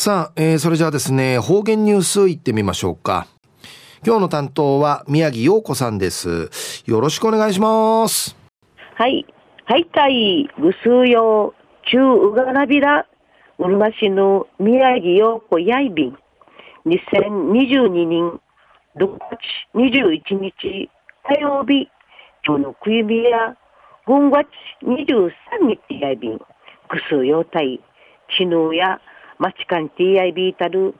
さあ、えー、それじゃあですね、方言ニュースいってみましょうか。今日の担当は宮城陽子さんです。よろしくお願いします。はい。はい、たい、ぐすうよう、中うがなびら、うるま市の宮城陽子やいびん、2022年6月21日火曜日、今日のくゆみや、5月23日やいびん、ぐすうようたい、ちぬうや、マチカン TIB たる、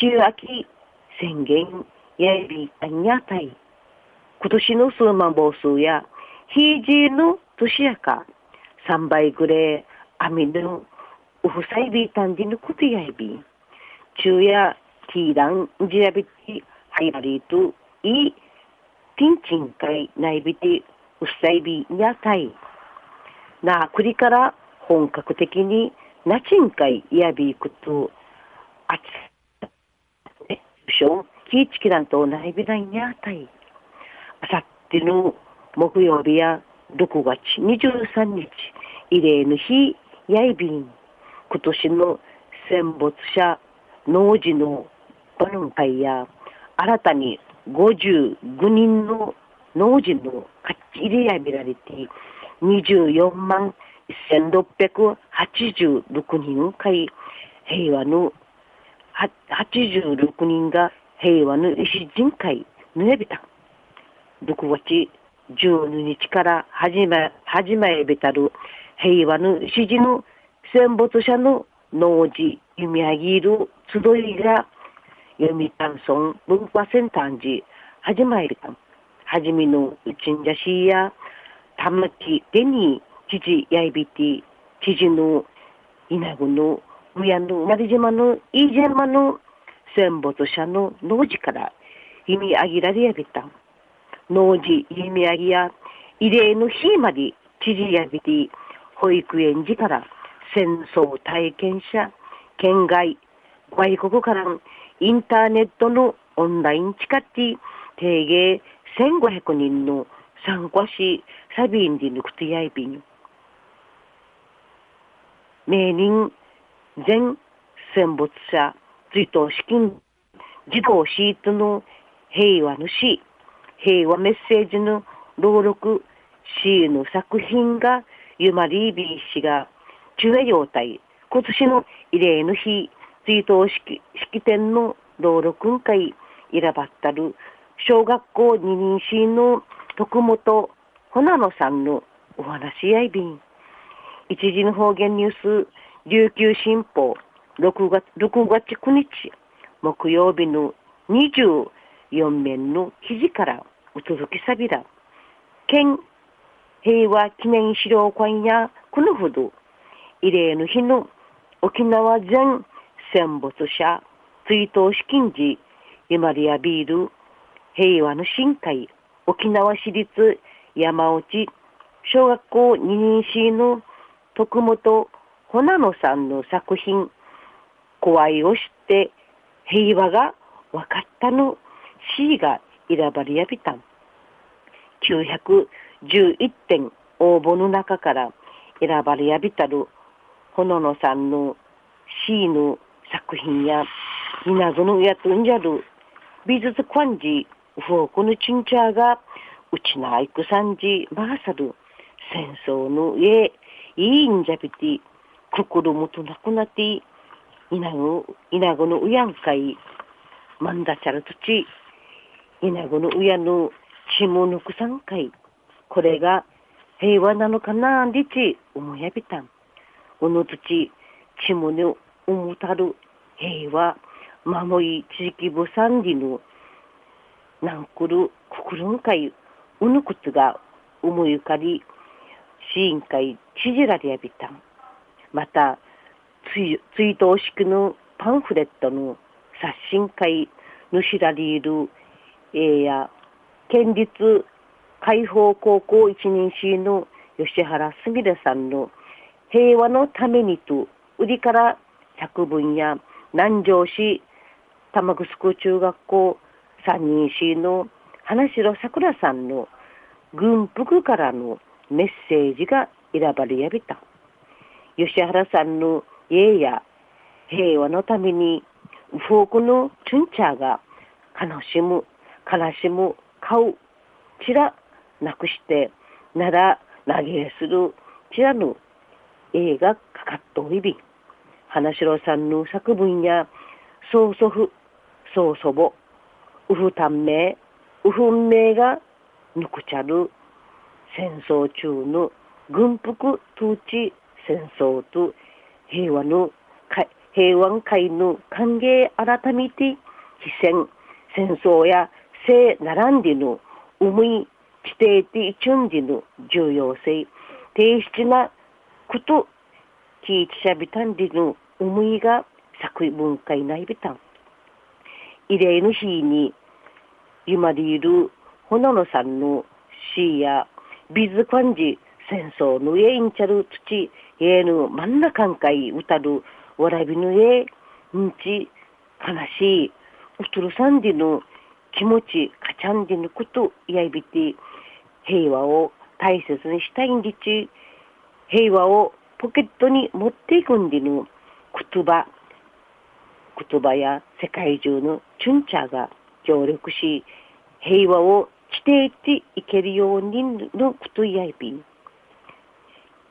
中秋宣言やいびたんやたい。今年の数万房数や、ヒージーの年やか、三倍ぐれ、アミヌ、ウフサイビータンディのことやいび。中や、ティーラン、ジアビティ、ハイバリーと、イ、ティンチンカイ、ナイビティ、ウサイビーやたい。なあ、くりから本格的にナチンカイやびいくと、あつ、え、しょ、キーチキランとナイビランやたい。あさっての木曜日や6月23日、慰霊の日、やいびん、今年の戦没者、農事のバルン会や、新たに55人の農事の勝ち入れやめられて、24万1686人会平和の86人が平和の石人会のやびた。6月12日から始ま、始まえべたる平和の石人の戦没者の農事、弓上げる集いが読谷村文化センターに始まえるか。はじめのうちんじゃしや、たまきでに知事やいびて、知事の稲子の、うやの、まり島の、いい島の戦没者の農事から意味あげられやびた。農事、意味あげや、慰霊の日まで知事やびて、保育園児から戦争体験者、県外、外国からインターネットのオンライン使って、定芸1500人の参加し、サビンディヌクティアイビン。名人全戦没者追悼資金児童シートの平和の詩平和メッセージの朗読詩の作品がユマリービー氏が中英状態今年の慰霊の日追悼式式典の朗読会選ばったる小学校二人詩の徳本ほなのさんのお話やいびん。一時の方言ニュース、琉球新報、6月 ,6 月9日、木曜日の24面の記事からお届けさびら、県平和記念資料館やこのほど、慰霊の日の沖縄全戦没者追悼資金時、ユマリアビール、平和の深海、沖縄市立山内小学校二人市の徳本ほなのさんの作品、怖いを知って平和が分かったの C が選ばれやびたん。911点応募の中から選ばれやびたるほののさんの C の作品や稲子のやつんじゃる美術館時フォークのちんちゃがうちなあくさんじまさる戦争の家いいんじゃびて、心もとなくなって、いなご、いなごのうやんかい、まんだちゃるとち、いなごのうやのちもぬくさんかい、これが平和なのかなでち、思やびたん。おのとち、ちもぬ思たる平和、守り地域部産りの、なんくる、くくるんかい、うぬくつが思い浮かり、市委員会知事らでやびたん。また、追悼式のパンフレットの刷新会主らりいる、えー、や、県立解放高校一人市の吉原すみれさんの平和のためにと、売りから作文や南城市玉城中学校三人市の花城さくらさんの軍服からのメッセージが選ばれやびた。吉原さんの家や平和のために、フォークのチュンチャーが悲しむ、悲しむ、顔、ちらなくして、なら投げする、ちらぬ映画かかっといび。花城さんの作文や、曽祖父、曽祖母、ウフ短命、ウフン命がぬくちゃる戦争中の軍服統治戦争と平和の平和会の歓迎改めて非戦戦争や性並んでの思い地底的順次の重要性低質なことキーチシャビタンディの思いが作文化内ビタン慰霊の日に今でいる炎野さんの詩やビズカンジ戦争のえんちゃる土えぬ真ん中んかい歌るわらびのえんち悲しいウトルサンディの気持ちかちゃんでぬことやいびて平和を大切にしたいんでち。平和をポケットに持っていくんでぬ言葉。言葉や世界中のチュンチャーが協力し平和を地底ていけるようにのこといやいびん。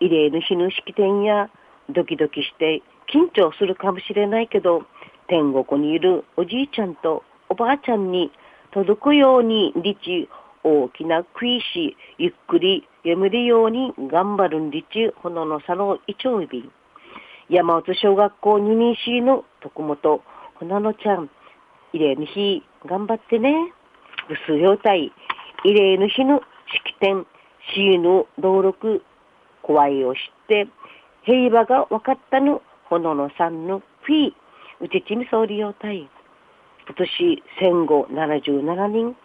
慰霊の日の式典やドキドキして緊張するかもしれないけど、天国にいるおじいちゃんとおばあちゃんに届くように日大きな食いし、ゆっくり読めるように頑張るん日ほののさのいちょいびん。山本小学校2年生の徳本ほなのちゃん、慰霊の日頑張ってね。ぐすよたい、慰霊の日の式典、死の登録、怖いを知って、平和が分かったの、ほののさんのフィー、うちちみそうりよたい。今年戦後77人、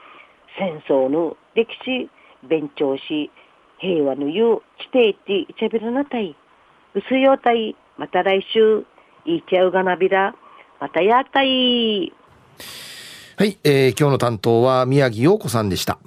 戦争の歴史勉強し、平和の言う地底っていちゃびらなたい。うすよたい、また来週、いちゃうがなびら、またやったい。はい、えー、今日の担当は宮城陽子さんでした。